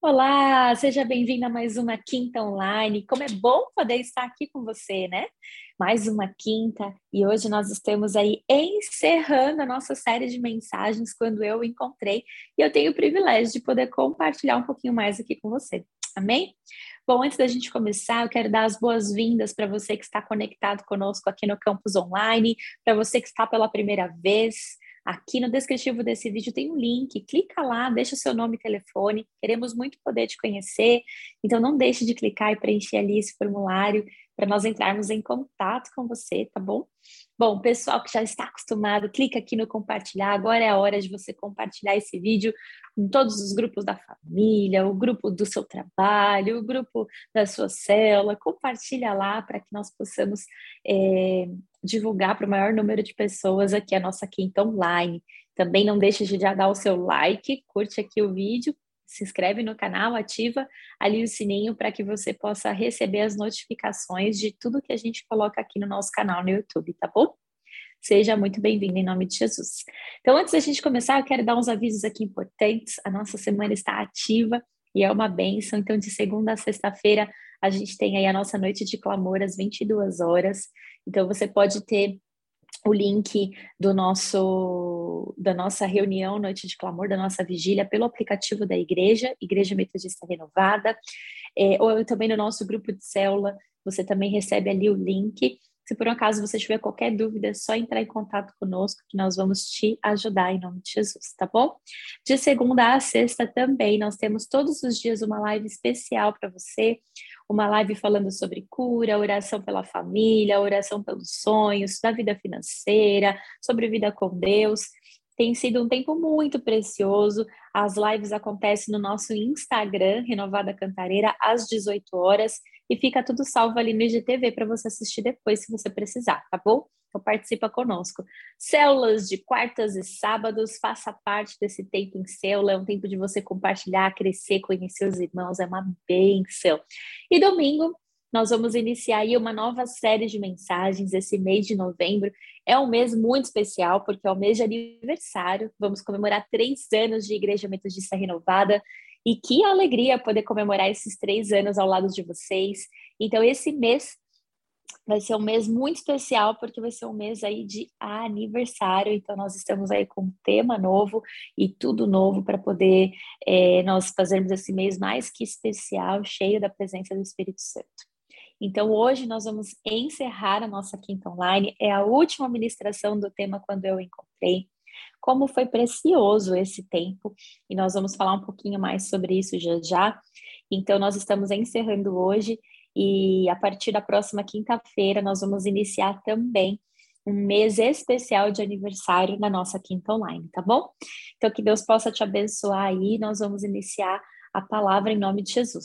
Olá, seja bem-vindo a mais uma quinta online. Como é bom poder estar aqui com você, né? Mais uma quinta e hoje nós estamos aí encerrando a nossa série de mensagens quando eu encontrei e eu tenho o privilégio de poder compartilhar um pouquinho mais aqui com você. Amém? Bom, antes da gente começar, eu quero dar as boas-vindas para você que está conectado conosco aqui no campus online, para você que está pela primeira vez. Aqui no descritivo desse vídeo tem um link, clica lá, deixa o seu nome e telefone. Queremos muito poder te conhecer, então não deixe de clicar e preencher ali esse formulário para nós entrarmos em contato com você, tá bom? Bom, pessoal que já está acostumado, clica aqui no compartilhar. Agora é a hora de você compartilhar esse vídeo em todos os grupos da família, o grupo do seu trabalho, o grupo da sua célula. Compartilha lá para que nós possamos é, divulgar para o maior número de pessoas aqui a nossa quinta online. Também não deixe de já dar o seu like, curte aqui o vídeo, se inscreve no canal, ativa ali o sininho para que você possa receber as notificações de tudo que a gente coloca aqui no nosso canal no YouTube, tá bom? Seja muito bem-vindo em nome de Jesus. Então, antes da gente começar, eu quero dar uns avisos aqui importantes. A nossa semana está ativa e é uma benção. Então, de segunda a sexta-feira, a gente tem aí a nossa noite de clamor às 22 horas. Então, você pode ter o link do nosso da nossa reunião Noite de Clamor, da nossa vigília, pelo aplicativo da igreja, Igreja Metodista Renovada, é, ou também no nosso grupo de célula, você também recebe ali o link. Se por um acaso você tiver qualquer dúvida, é só entrar em contato conosco que nós vamos te ajudar em nome de Jesus, tá bom? De segunda a sexta também, nós temos todos os dias uma live especial para você, uma live falando sobre cura, oração pela família, oração pelos sonhos, da vida financeira, sobre vida com Deus. Tem sido um tempo muito precioso. As lives acontecem no nosso Instagram, Renovada Cantareira, às 18 horas, e fica tudo salvo ali no IGTV para você assistir depois, se você precisar, tá bom? Então participa conosco. Células de quartas e sábados, faça parte desse tempo em célula, é um tempo de você compartilhar, crescer, conhecer os irmãos, é uma bênção. E domingo, nós vamos iniciar aí uma nova série de mensagens esse mês de novembro. É um mês muito especial, porque é o mês de aniversário. Vamos comemorar três anos de Igreja Metodista Renovada. E que alegria poder comemorar esses três anos ao lado de vocês. Então, esse mês vai ser um mês muito especial, porque vai ser um mês aí de aniversário, então nós estamos aí com um tema novo e tudo novo para poder é, nós fazermos esse mês mais que especial, cheio da presença do Espírito Santo. Então, hoje nós vamos encerrar a nossa quinta online, é a última ministração do tema Quando Eu Encontrei. Como foi precioso esse tempo, e nós vamos falar um pouquinho mais sobre isso já já. Então, nós estamos encerrando hoje e a partir da próxima quinta-feira, nós vamos iniciar também um mês especial de aniversário na nossa quinta online, tá bom? Então, que Deus possa te abençoar aí. Nós vamos iniciar a palavra em nome de Jesus.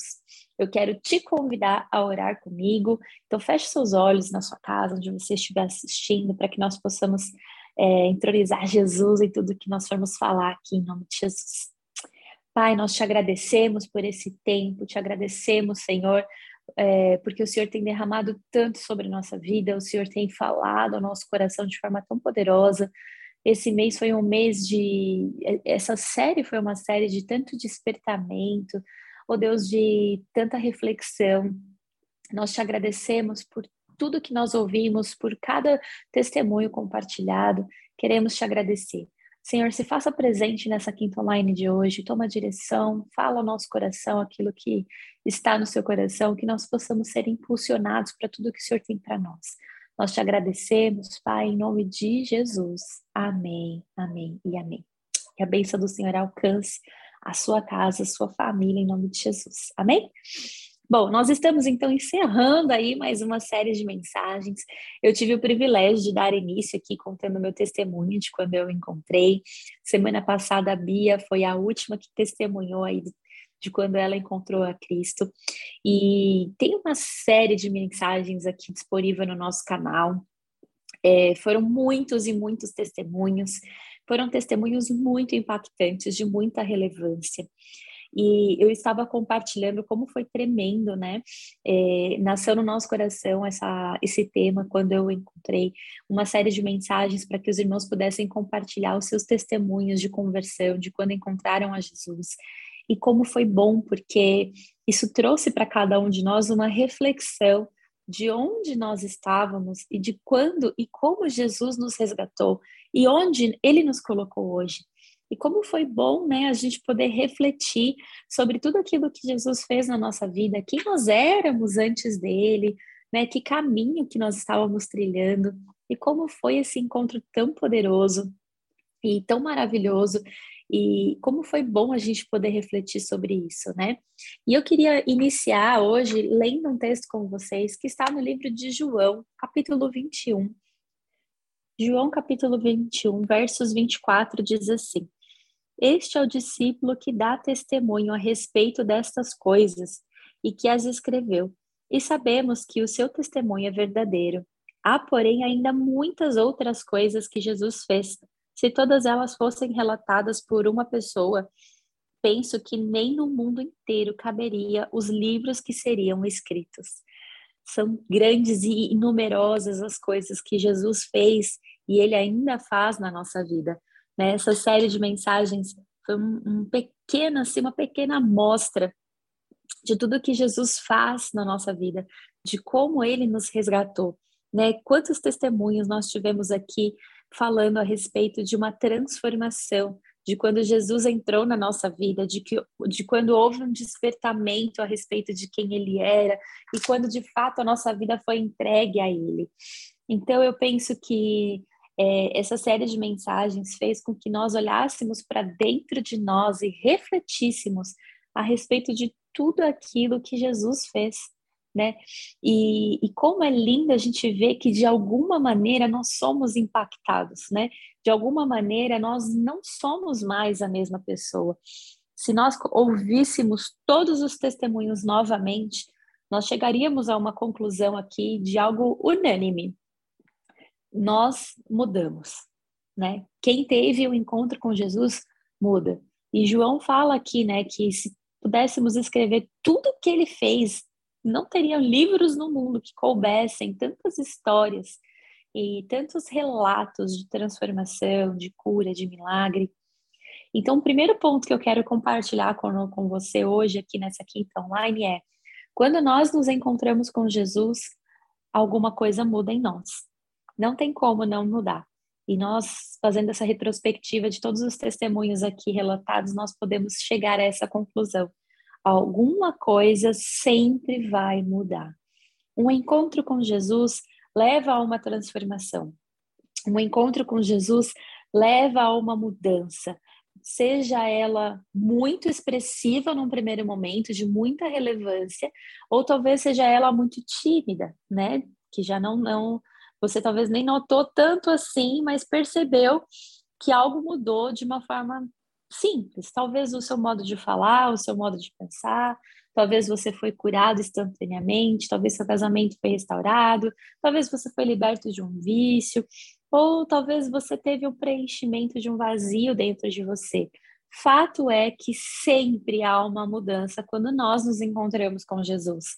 Eu quero te convidar a orar comigo. Então, feche seus olhos na sua casa, onde você estiver assistindo, para que nós possamos é, entronizar Jesus em tudo que nós formos falar aqui em nome de Jesus. Pai, nós te agradecemos por esse tempo, te agradecemos, Senhor, é, porque o Senhor tem derramado tanto sobre a nossa vida, o Senhor tem falado ao nosso coração de forma tão poderosa. Esse mês foi um mês de. Essa série foi uma série de tanto despertamento, oh Deus, de tanta reflexão. Nós te agradecemos por tudo que nós ouvimos, por cada testemunho compartilhado. Queremos te agradecer. Senhor, se faça presente nessa quinta online de hoje, toma direção, fala ao nosso coração aquilo que está no seu coração, que nós possamos ser impulsionados para tudo que o Senhor tem para nós. Nós te agradecemos, Pai, em nome de Jesus. Amém, amém e amém. Que a bênção do Senhor alcance a sua casa, a sua família, em nome de Jesus. Amém? Bom, nós estamos então encerrando aí mais uma série de mensagens. Eu tive o privilégio de dar início aqui contando meu testemunho de quando eu encontrei. Semana passada a Bia foi a última que testemunhou aí de quando ela encontrou a Cristo. E tem uma série de mensagens aqui disponível no nosso canal. É, foram muitos e muitos testemunhos. Foram testemunhos muito impactantes, de muita relevância. E eu estava compartilhando como foi tremendo, né? É, nasceu no nosso coração essa, esse tema quando eu encontrei uma série de mensagens para que os irmãos pudessem compartilhar os seus testemunhos de conversão, de quando encontraram a Jesus. e como foi bom, porque isso trouxe para cada um de nós uma reflexão de onde nós estávamos e de quando e como Jesus nos resgatou e onde ele nos colocou hoje. E como foi bom, né, a gente poder refletir sobre tudo aquilo que Jesus fez na nossa vida, quem nós éramos antes dele, né, que caminho que nós estávamos trilhando e como foi esse encontro tão poderoso e tão maravilhoso e como foi bom a gente poder refletir sobre isso, né? E eu queria iniciar hoje lendo um texto com vocês que está no livro de João, capítulo 21. João, capítulo 21, versos 24, diz assim: Este é o discípulo que dá testemunho a respeito destas coisas e que as escreveu. E sabemos que o seu testemunho é verdadeiro. Há, porém, ainda muitas outras coisas que Jesus fez se todas elas fossem relatadas por uma pessoa, penso que nem no mundo inteiro caberia os livros que seriam escritos. São grandes e numerosas as coisas que Jesus fez e ele ainda faz na nossa vida. Né? Essa série de mensagens foi um, um pequeno, assim, uma pequena amostra de tudo que Jesus faz na nossa vida, de como ele nos resgatou. Né? Quantos testemunhos nós tivemos aqui falando a respeito de uma transformação, de quando Jesus entrou na nossa vida, de, que, de quando houve um despertamento a respeito de quem ele era e quando de fato a nossa vida foi entregue a ele. Então eu penso que é, essa série de mensagens fez com que nós olhássemos para dentro de nós e refletíssemos a respeito de tudo aquilo que Jesus fez né? E, e, como é lindo a gente ver que de alguma maneira nós somos impactados, né? De alguma maneira nós não somos mais a mesma pessoa. Se nós ouvíssemos todos os testemunhos novamente, nós chegaríamos a uma conclusão aqui de algo unânime. Nós mudamos, né? Quem teve o um encontro com Jesus muda. E João fala aqui, né, que se pudéssemos escrever tudo o que ele fez não teriam livros no mundo que coubessem tantas histórias e tantos relatos de transformação, de cura, de milagre. Então, o primeiro ponto que eu quero compartilhar com, com você hoje aqui nessa quinta online é: quando nós nos encontramos com Jesus, alguma coisa muda em nós. Não tem como não mudar. E nós, fazendo essa retrospectiva de todos os testemunhos aqui relatados, nós podemos chegar a essa conclusão alguma coisa sempre vai mudar. Um encontro com Jesus leva a uma transformação. Um encontro com Jesus leva a uma mudança, seja ela muito expressiva num primeiro momento, de muita relevância, ou talvez seja ela muito tímida, né? Que já não não você talvez nem notou tanto assim, mas percebeu que algo mudou de uma forma simples. Talvez o seu modo de falar, o seu modo de pensar, talvez você foi curado instantaneamente, talvez seu casamento foi restaurado, talvez você foi liberto de um vício, ou talvez você teve um preenchimento de um vazio dentro de você. Fato é que sempre há uma mudança quando nós nos encontramos com Jesus.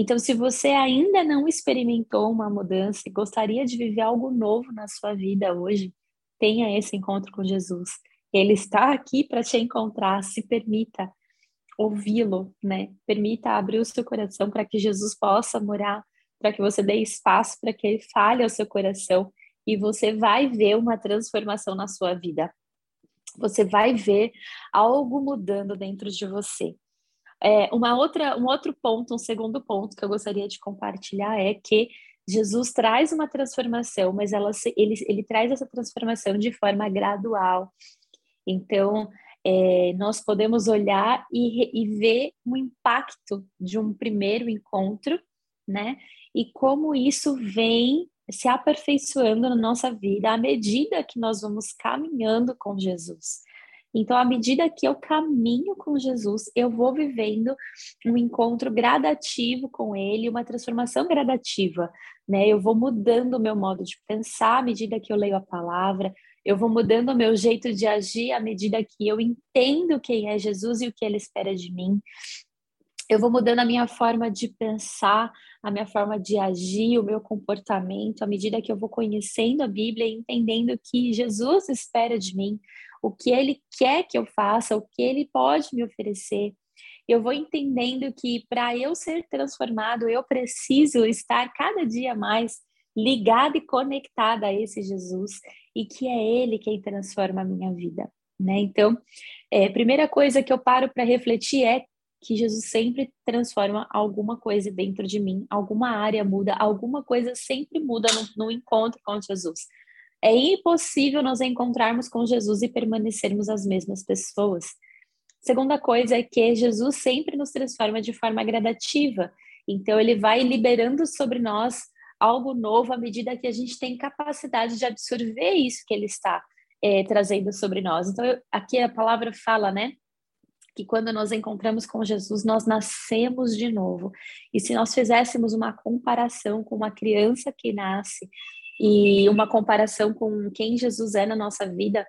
Então, se você ainda não experimentou uma mudança e gostaria de viver algo novo na sua vida hoje, tenha esse encontro com Jesus. Ele está aqui para te encontrar, se permita ouvi-lo, né? Permita abrir o seu coração para que Jesus possa morar, para que você dê espaço para que ele fale ao seu coração e você vai ver uma transformação na sua vida. Você vai ver algo mudando dentro de você. É, uma outra, um outro ponto, um segundo ponto que eu gostaria de compartilhar é que Jesus traz uma transformação, mas ela, ele, ele traz essa transformação de forma gradual. Então, é, nós podemos olhar e, e ver o impacto de um primeiro encontro, né? E como isso vem se aperfeiçoando na nossa vida à medida que nós vamos caminhando com Jesus. Então, à medida que eu caminho com Jesus, eu vou vivendo um encontro gradativo com Ele, uma transformação gradativa, né? Eu vou mudando o meu modo de pensar à medida que eu leio a palavra, eu vou mudando o meu jeito de agir à medida que eu entendo quem é Jesus e o que ele espera de mim. Eu vou mudando a minha forma de pensar, a minha forma de agir, o meu comportamento, à medida que eu vou conhecendo a Bíblia e entendendo o que Jesus espera de mim, o que ele quer que eu faça, o que ele pode me oferecer. Eu vou entendendo que para eu ser transformado, eu preciso estar cada dia mais ligada e conectada a esse Jesus e que é ele quem transforma a minha vida, né? Então, é, primeira coisa que eu paro para refletir é que Jesus sempre transforma alguma coisa dentro de mim, alguma área muda, alguma coisa sempre muda no, no encontro com Jesus. É impossível nos encontrarmos com Jesus e permanecermos as mesmas pessoas. Segunda coisa é que Jesus sempre nos transforma de forma gradativa. Então, ele vai liberando sobre nós algo novo à medida que a gente tem capacidade de absorver isso que ele está é, trazendo sobre nós. Então, eu, aqui a palavra fala, né? Que quando nós encontramos com Jesus, nós nascemos de novo. E se nós fizéssemos uma comparação com uma criança que nasce e uma comparação com quem Jesus é na nossa vida,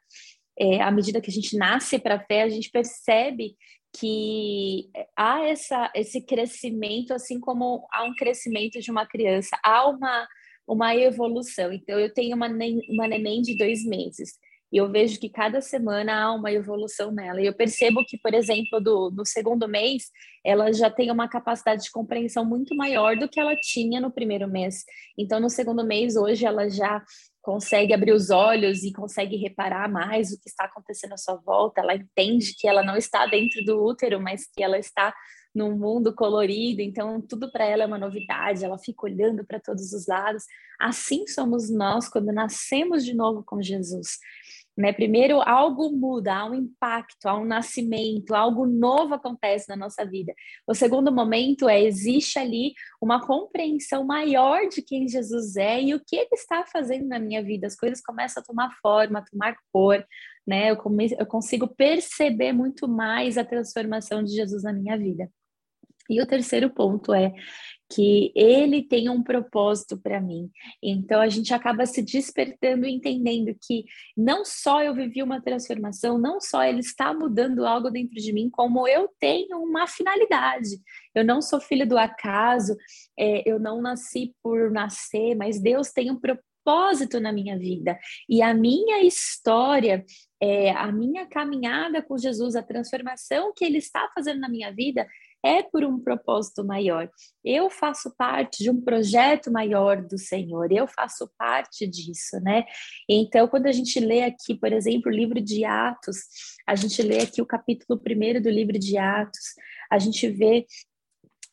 é, à medida que a gente nasce para a fé, a gente percebe que há essa, esse crescimento, assim como há um crescimento de uma criança, há uma, uma evolução. Então, eu tenho uma, uma neném de dois meses. E eu vejo que cada semana há uma evolução nela. E eu percebo que, por exemplo, do, no segundo mês, ela já tem uma capacidade de compreensão muito maior do que ela tinha no primeiro mês. Então, no segundo mês, hoje, ela já consegue abrir os olhos e consegue reparar mais o que está acontecendo à sua volta. Ela entende que ela não está dentro do útero, mas que ela está num mundo colorido, então tudo para ela é uma novidade, ela fica olhando para todos os lados. Assim somos nós quando nascemos de novo com Jesus. Né? Primeiro, algo muda, há um impacto, há um nascimento, algo novo acontece na nossa vida. O segundo momento é: existe ali uma compreensão maior de quem Jesus é e o que ele está fazendo na minha vida. As coisas começam a tomar forma, a tomar cor, né? Eu, come, eu consigo perceber muito mais a transformação de Jesus na minha vida. E o terceiro ponto é que ele tem um propósito para mim. Então a gente acaba se despertando e entendendo que não só eu vivi uma transformação, não só ele está mudando algo dentro de mim, como eu tenho uma finalidade. Eu não sou filho do acaso, é, eu não nasci por nascer, mas Deus tem um propósito na minha vida. E a minha história, é, a minha caminhada com Jesus, a transformação que Ele está fazendo na minha vida, é por um propósito maior. Eu faço parte de um projeto maior do Senhor, eu faço parte disso, né? Então, quando a gente lê aqui, por exemplo, o livro de Atos, a gente lê aqui o capítulo primeiro do livro de Atos, a gente vê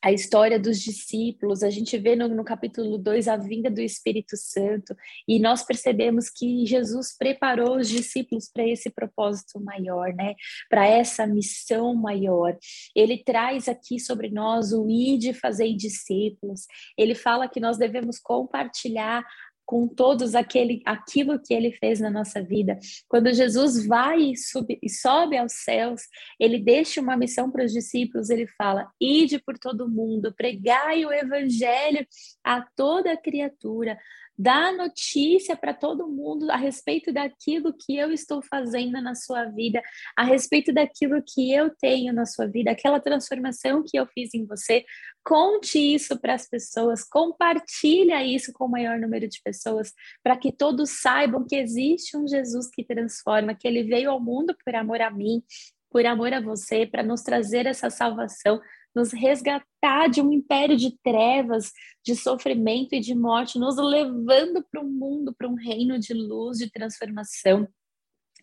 a história dos discípulos, a gente vê no, no capítulo 2 a vinda do Espírito Santo, e nós percebemos que Jesus preparou os discípulos para esse propósito maior, né? Para essa missão maior. Ele traz aqui sobre nós o ide fazer discípulos. Ele fala que nós devemos compartilhar com todos aquele, aquilo que ele fez na nossa vida. Quando Jesus vai e, sube, e sobe aos céus, ele deixa uma missão para os discípulos, ele fala: ide por todo mundo, pregai o evangelho a toda criatura, dá notícia para todo mundo a respeito daquilo que eu estou fazendo na sua vida, a respeito daquilo que eu tenho na sua vida, aquela transformação que eu fiz em você. Conte isso para as pessoas, compartilha isso com o maior número de pessoas, para que todos saibam que existe um Jesus que transforma, que ele veio ao mundo por amor a mim, por amor a você, para nos trazer essa salvação, nos resgatar de um império de trevas, de sofrimento e de morte, nos levando para um mundo, para um reino de luz, de transformação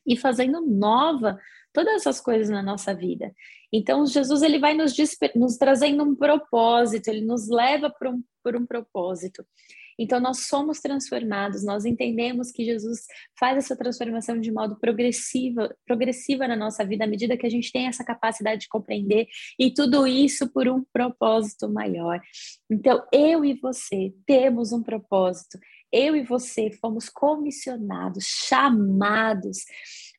e fazendo nova todas essas coisas na nossa vida. Então, Jesus ele vai nos, nos trazendo um propósito, ele nos leva por um, por um propósito. Então, nós somos transformados, nós entendemos que Jesus faz essa transformação de modo progressiva, progressiva na nossa vida, à medida que a gente tem essa capacidade de compreender, e tudo isso por um propósito maior. Então, eu e você temos um propósito, eu e você fomos comissionados, chamados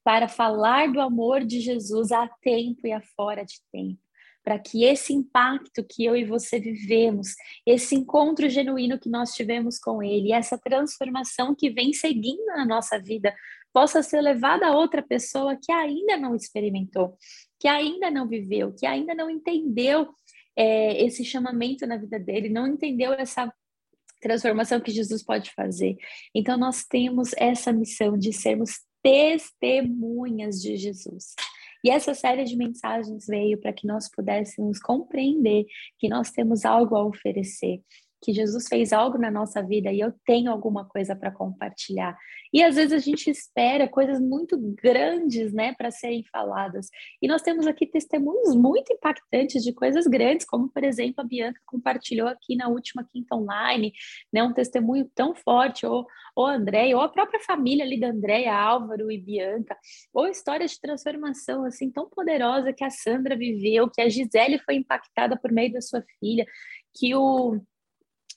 para falar do amor de Jesus a tempo e a fora de tempo para que esse impacto que eu e você vivemos, esse encontro genuíno que nós tivemos com Ele, essa transformação que vem seguindo na nossa vida, possa ser levada a outra pessoa que ainda não experimentou, que ainda não viveu, que ainda não entendeu é, esse chamamento na vida dele, não entendeu essa transformação que Jesus pode fazer. Então, nós temos essa missão de sermos testemunhas de Jesus. E essa série de mensagens veio para que nós pudéssemos compreender que nós temos algo a oferecer, que Jesus fez algo na nossa vida e eu tenho alguma coisa para compartilhar. E às vezes a gente espera coisas muito grandes, né, para serem faladas. E nós temos aqui testemunhos muito impactantes de coisas grandes, como por exemplo a Bianca compartilhou aqui na última quinta online, né, um testemunho tão forte, ou o André, ou a própria família ali da Andréia, Álvaro e Bianca, ou história de transformação assim tão poderosa que a Sandra viveu, que a Gisele foi impactada por meio da sua filha, que o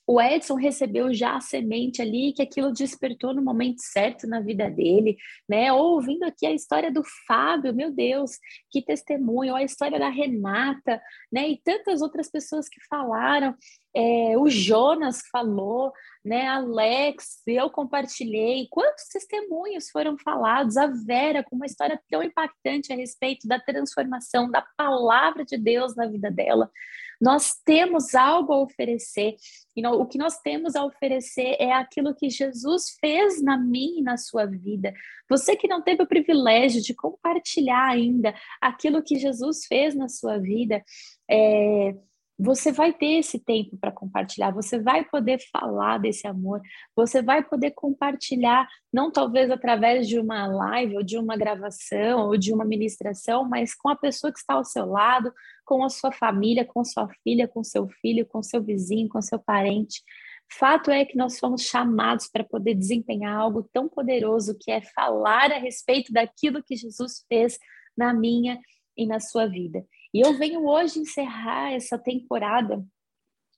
o Edson recebeu já a semente ali, que aquilo despertou no momento certo na vida dele, né? Ou ouvindo aqui a história do Fábio, meu Deus, que testemunho, ou a história da Renata, né? E tantas outras pessoas que falaram, é, o Jonas falou, né? Alex, eu compartilhei. Quantos testemunhos foram falados? A Vera, com uma história tão impactante a respeito da transformação da palavra de Deus na vida dela. Nós temos algo a oferecer, e o que nós temos a oferecer é aquilo que Jesus fez na minha e na sua vida. Você que não teve o privilégio de compartilhar ainda aquilo que Jesus fez na sua vida, é, você vai ter esse tempo para compartilhar, você vai poder falar desse amor, você vai poder compartilhar, não talvez através de uma live ou de uma gravação ou de uma ministração, mas com a pessoa que está ao seu lado, com a sua família, com sua filha, com seu filho, com seu vizinho, com seu parente. Fato é que nós fomos chamados para poder desempenhar algo tão poderoso que é falar a respeito daquilo que Jesus fez na minha e na sua vida. E eu venho hoje encerrar essa temporada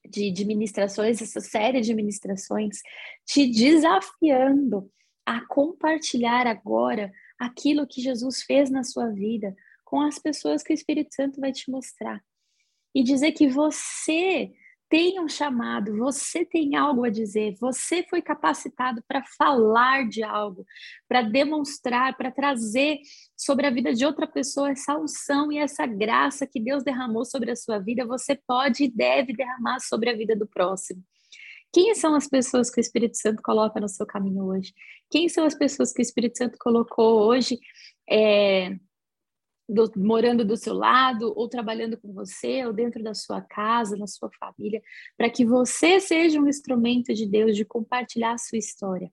de, de ministrações, essa série de ministrações, te desafiando a compartilhar agora aquilo que Jesus fez na sua vida com as pessoas que o Espírito Santo vai te mostrar. E dizer que você tem um chamado, você tem algo a dizer, você foi capacitado para falar de algo, para demonstrar, para trazer sobre a vida de outra pessoa essa unção e essa graça que Deus derramou sobre a sua vida, você pode e deve derramar sobre a vida do próximo. Quem são as pessoas que o Espírito Santo coloca no seu caminho hoje? Quem são as pessoas que o Espírito Santo colocou hoje é, do, morando do seu lado, ou trabalhando com você, ou dentro da sua casa, na sua família, para que você seja um instrumento de Deus de compartilhar a sua história.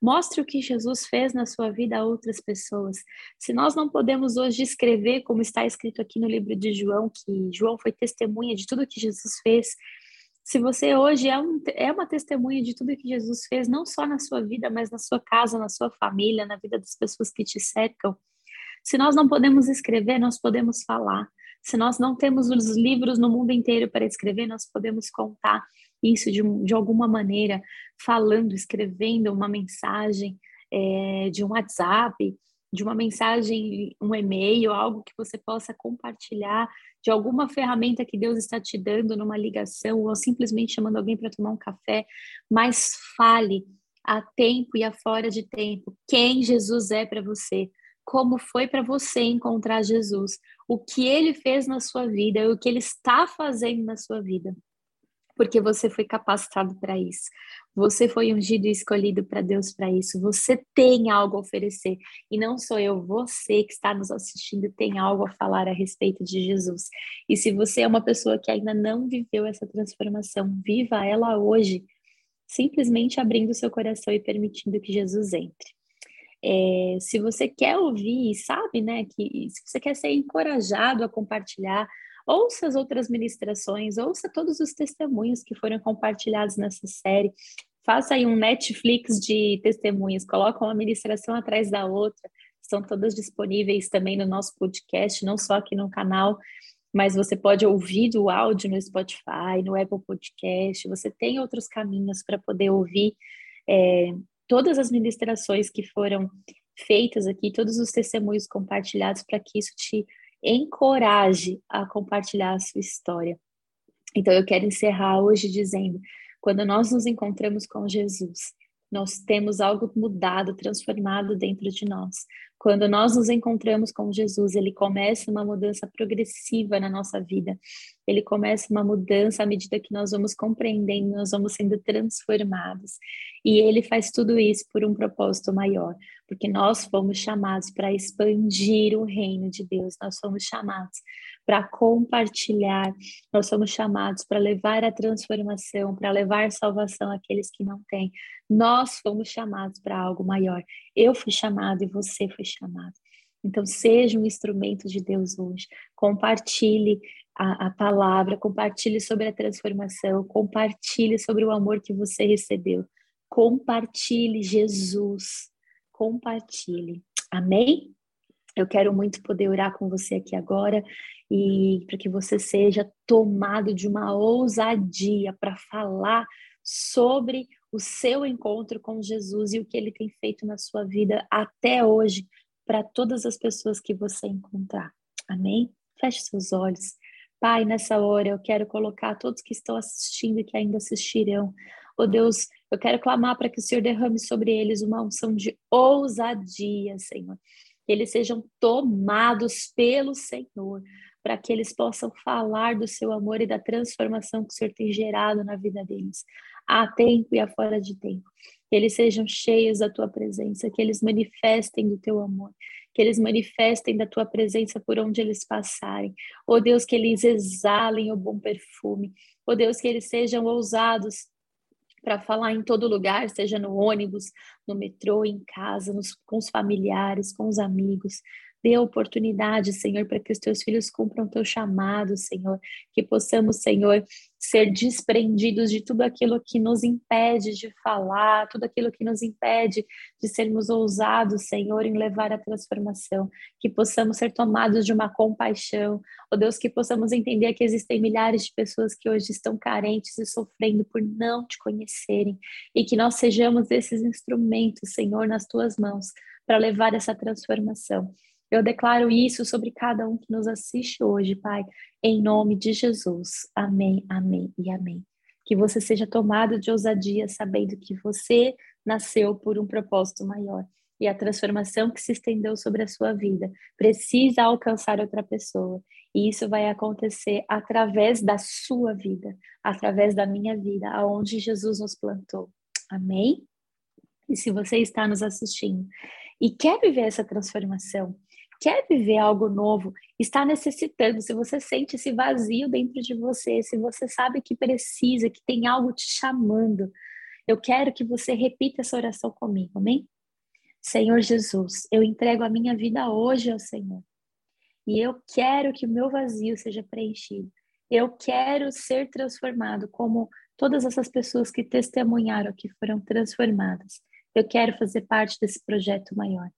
Mostre o que Jesus fez na sua vida a outras pessoas. Se nós não podemos hoje escrever, como está escrito aqui no livro de João, que João foi testemunha de tudo que Jesus fez, se você hoje é, um, é uma testemunha de tudo que Jesus fez, não só na sua vida, mas na sua casa, na sua família, na vida das pessoas que te cercam, se nós não podemos escrever, nós podemos falar. Se nós não temos os livros no mundo inteiro para escrever, nós podemos contar isso de, de alguma maneira, falando, escrevendo uma mensagem é, de um WhatsApp, de uma mensagem, um e-mail, algo que você possa compartilhar, de alguma ferramenta que Deus está te dando numa ligação, ou simplesmente chamando alguém para tomar um café, mas fale a tempo e a fora de tempo quem Jesus é para você como foi para você encontrar Jesus, o que ele fez na sua vida, o que ele está fazendo na sua vida. Porque você foi capacitado para isso. Você foi ungido e escolhido para Deus para isso. Você tem algo a oferecer. E não sou eu, você que está nos assistindo tem algo a falar a respeito de Jesus. E se você é uma pessoa que ainda não viveu essa transformação, viva ela hoje, simplesmente abrindo seu coração e permitindo que Jesus entre. É, se você quer ouvir, sabe, né, que se você quer ser encorajado a compartilhar, ouça as outras ministrações, ouça todos os testemunhos que foram compartilhados nessa série. Faça aí um Netflix de testemunhos, coloca uma ministração atrás da outra. Estão todas disponíveis também no nosso podcast, não só aqui no canal, mas você pode ouvir o áudio no Spotify, no Apple Podcast. Você tem outros caminhos para poder ouvir é, todas as ministrações que foram feitas aqui, todos os testemunhos compartilhados, para que isso te encoraje a compartilhar a sua história. Então, eu quero encerrar hoje dizendo: quando nós nos encontramos com Jesus, nós temos algo mudado, transformado dentro de nós. Quando nós nos encontramos com Jesus, ele começa uma mudança progressiva na nossa vida. Ele começa uma mudança à medida que nós vamos compreendendo, nós vamos sendo transformados. E ele faz tudo isso por um propósito maior, porque nós fomos chamados para expandir o reino de Deus, nós fomos chamados para compartilhar, nós somos chamados para levar a transformação, para levar salvação àqueles que não têm. Nós fomos chamados para algo maior. Eu fui chamado e você foi chamado. Então, seja um instrumento de Deus hoje. Compartilhe a, a, palavra, compartilhe sobre a transformação, compartilhe sobre o amor que você recebeu. Compartilhe Jesus. Compartilhe. Amém? Eu quero muito poder orar com você aqui agora e para que você seja tomado de uma ousadia para falar sobre o seu encontro com Jesus e o que ele tem feito na sua vida até hoje para todas as pessoas que você encontrar. Amém? Feche seus olhos. Pai, nessa hora eu quero colocar todos que estão assistindo e que ainda assistirão. Oh Deus, eu quero clamar para que o Senhor derrame sobre eles uma unção de ousadia, Senhor. Que eles sejam tomados pelo Senhor, para que eles possam falar do seu amor e da transformação que o Senhor tem gerado na vida deles, a tempo e a fora de tempo. Que eles sejam cheios da tua presença, que eles manifestem do teu amor, que eles manifestem da tua presença por onde eles passarem. Oh Deus, que eles exalem o bom perfume. Oh Deus, que eles sejam ousados para falar em todo lugar, seja no ônibus, no metrô, em casa, nos, com os familiares, com os amigos. Dê oportunidade, Senhor, para que os teus filhos cumpram teu chamado, Senhor. Que possamos, Senhor, ser desprendidos de tudo aquilo que nos impede de falar, tudo aquilo que nos impede de sermos ousados, Senhor, em levar a transformação. Que possamos ser tomados de uma compaixão. Ó oh, Deus, que possamos entender que existem milhares de pessoas que hoje estão carentes e sofrendo por não te conhecerem. E que nós sejamos esses instrumentos, Senhor, nas tuas mãos para levar essa transformação. Eu declaro isso sobre cada um que nos assiste hoje, Pai, em nome de Jesus. Amém, amém e amém. Que você seja tomado de ousadia, sabendo que você nasceu por um propósito maior e a transformação que se estendeu sobre a sua vida precisa alcançar outra pessoa. E isso vai acontecer através da sua vida, através da minha vida, aonde Jesus nos plantou. Amém? E se você está nos assistindo e quer viver essa transformação, quer viver algo novo, está necessitando, se você sente esse vazio dentro de você, se você sabe que precisa, que tem algo te chamando, eu quero que você repita essa oração comigo, amém? Senhor Jesus, eu entrego a minha vida hoje ao Senhor. E eu quero que o meu vazio seja preenchido. Eu quero ser transformado como todas essas pessoas que testemunharam que foram transformadas. Eu quero fazer parte desse projeto maior.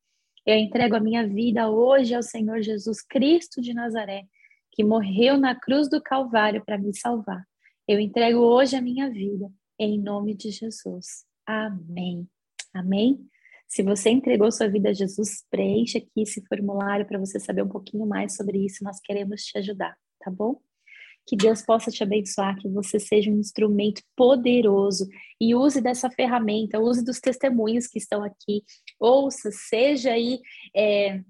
Eu entrego a minha vida hoje ao Senhor Jesus Cristo de Nazaré, que morreu na cruz do Calvário para me salvar. Eu entrego hoje a minha vida, em nome de Jesus. Amém. Amém. Se você entregou sua vida a Jesus, preencha aqui esse formulário para você saber um pouquinho mais sobre isso. Nós queremos te ajudar, tá bom? Que Deus possa te abençoar, que você seja um instrumento poderoso e use dessa ferramenta, use dos testemunhos que estão aqui, ouça, seja aí é,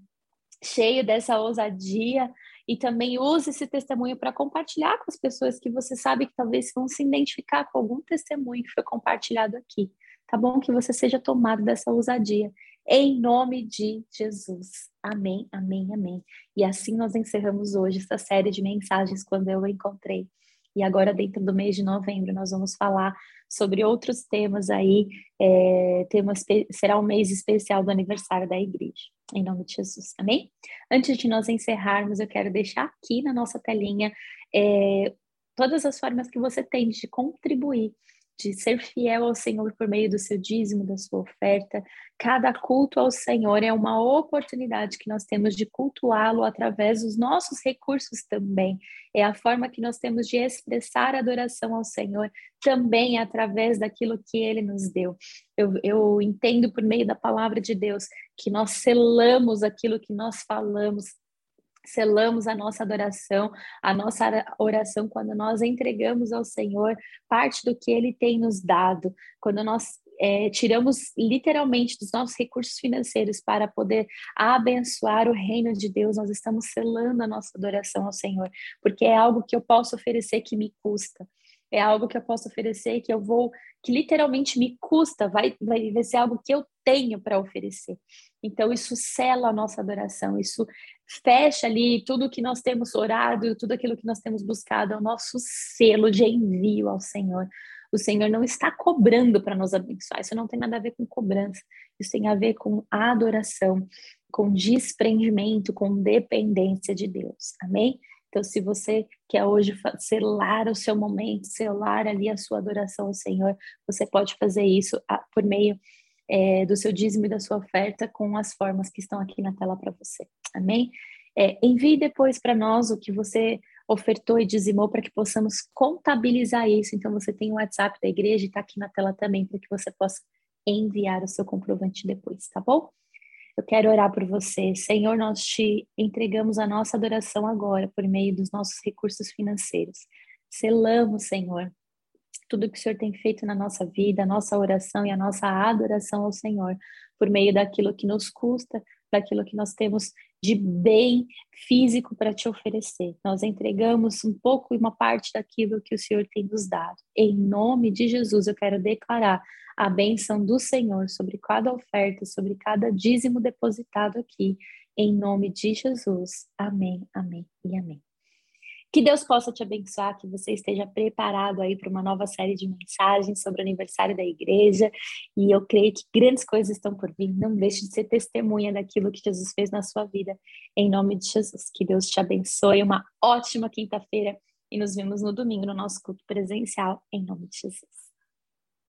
cheio dessa ousadia e também use esse testemunho para compartilhar com as pessoas que você sabe que talvez vão se identificar com algum testemunho que foi compartilhado aqui. Tá bom? Que você seja tomado dessa ousadia em nome de Jesus. Amém, amém, amém. E assim nós encerramos hoje essa série de mensagens quando eu encontrei. E agora, dentro do mês de novembro, nós vamos falar sobre outros temas aí. É, será um mês especial do aniversário da igreja. Em nome de Jesus. Amém? Antes de nós encerrarmos, eu quero deixar aqui na nossa telinha é, todas as formas que você tem de contribuir de ser fiel ao Senhor por meio do seu dízimo, da sua oferta. Cada culto ao Senhor é uma oportunidade que nós temos de cultuá-lo através dos nossos recursos também. É a forma que nós temos de expressar adoração ao Senhor também através daquilo que ele nos deu. Eu, eu entendo por meio da palavra de Deus que nós selamos aquilo que nós falamos selamos a nossa adoração, a nossa oração quando nós entregamos ao Senhor parte do que Ele tem nos dado, quando nós é, tiramos literalmente dos nossos recursos financeiros para poder abençoar o reino de Deus, nós estamos selando a nossa adoração ao Senhor, porque é algo que eu posso oferecer que me custa. É algo que eu posso oferecer que eu vou, que literalmente me custa, vai, vai, vai ser algo que eu tenho para oferecer. Então, isso sela a nossa adoração, isso fecha ali tudo que nós temos orado, tudo aquilo que nós temos buscado, é o nosso selo de envio ao Senhor. O Senhor não está cobrando para nos abençoar, isso não tem nada a ver com cobrança, isso tem a ver com adoração, com desprendimento, com dependência de Deus. Amém? Então, se você quer hoje selar o seu momento, selar ali a sua adoração ao Senhor, você pode fazer isso ah, por meio é, do seu dízimo e da sua oferta com as formas que estão aqui na tela para você. Amém? É, envie depois para nós o que você ofertou e dizimou para que possamos contabilizar isso. Então, você tem o WhatsApp da igreja e está aqui na tela também para que você possa enviar o seu comprovante depois, tá bom? Eu quero orar por você. Senhor, nós te entregamos a nossa adoração agora por meio dos nossos recursos financeiros. Selamos, Senhor, tudo que o Senhor tem feito na nossa vida, a nossa oração e a nossa adoração ao Senhor, por meio daquilo que nos custa, daquilo que nós temos de bem físico para te oferecer. Nós entregamos um pouco e uma parte daquilo que o Senhor tem nos dado. Em nome de Jesus, eu quero declarar a bênção do Senhor sobre cada oferta, sobre cada dízimo depositado aqui. Em nome de Jesus. Amém, amém e amém. Que Deus possa te abençoar, que você esteja preparado aí para uma nova série de mensagens sobre o aniversário da igreja. E eu creio que grandes coisas estão por vir. Não deixe de ser testemunha daquilo que Jesus fez na sua vida. Em nome de Jesus. Que Deus te abençoe. Uma ótima quinta-feira. E nos vemos no domingo no nosso culto presencial. Em nome de Jesus.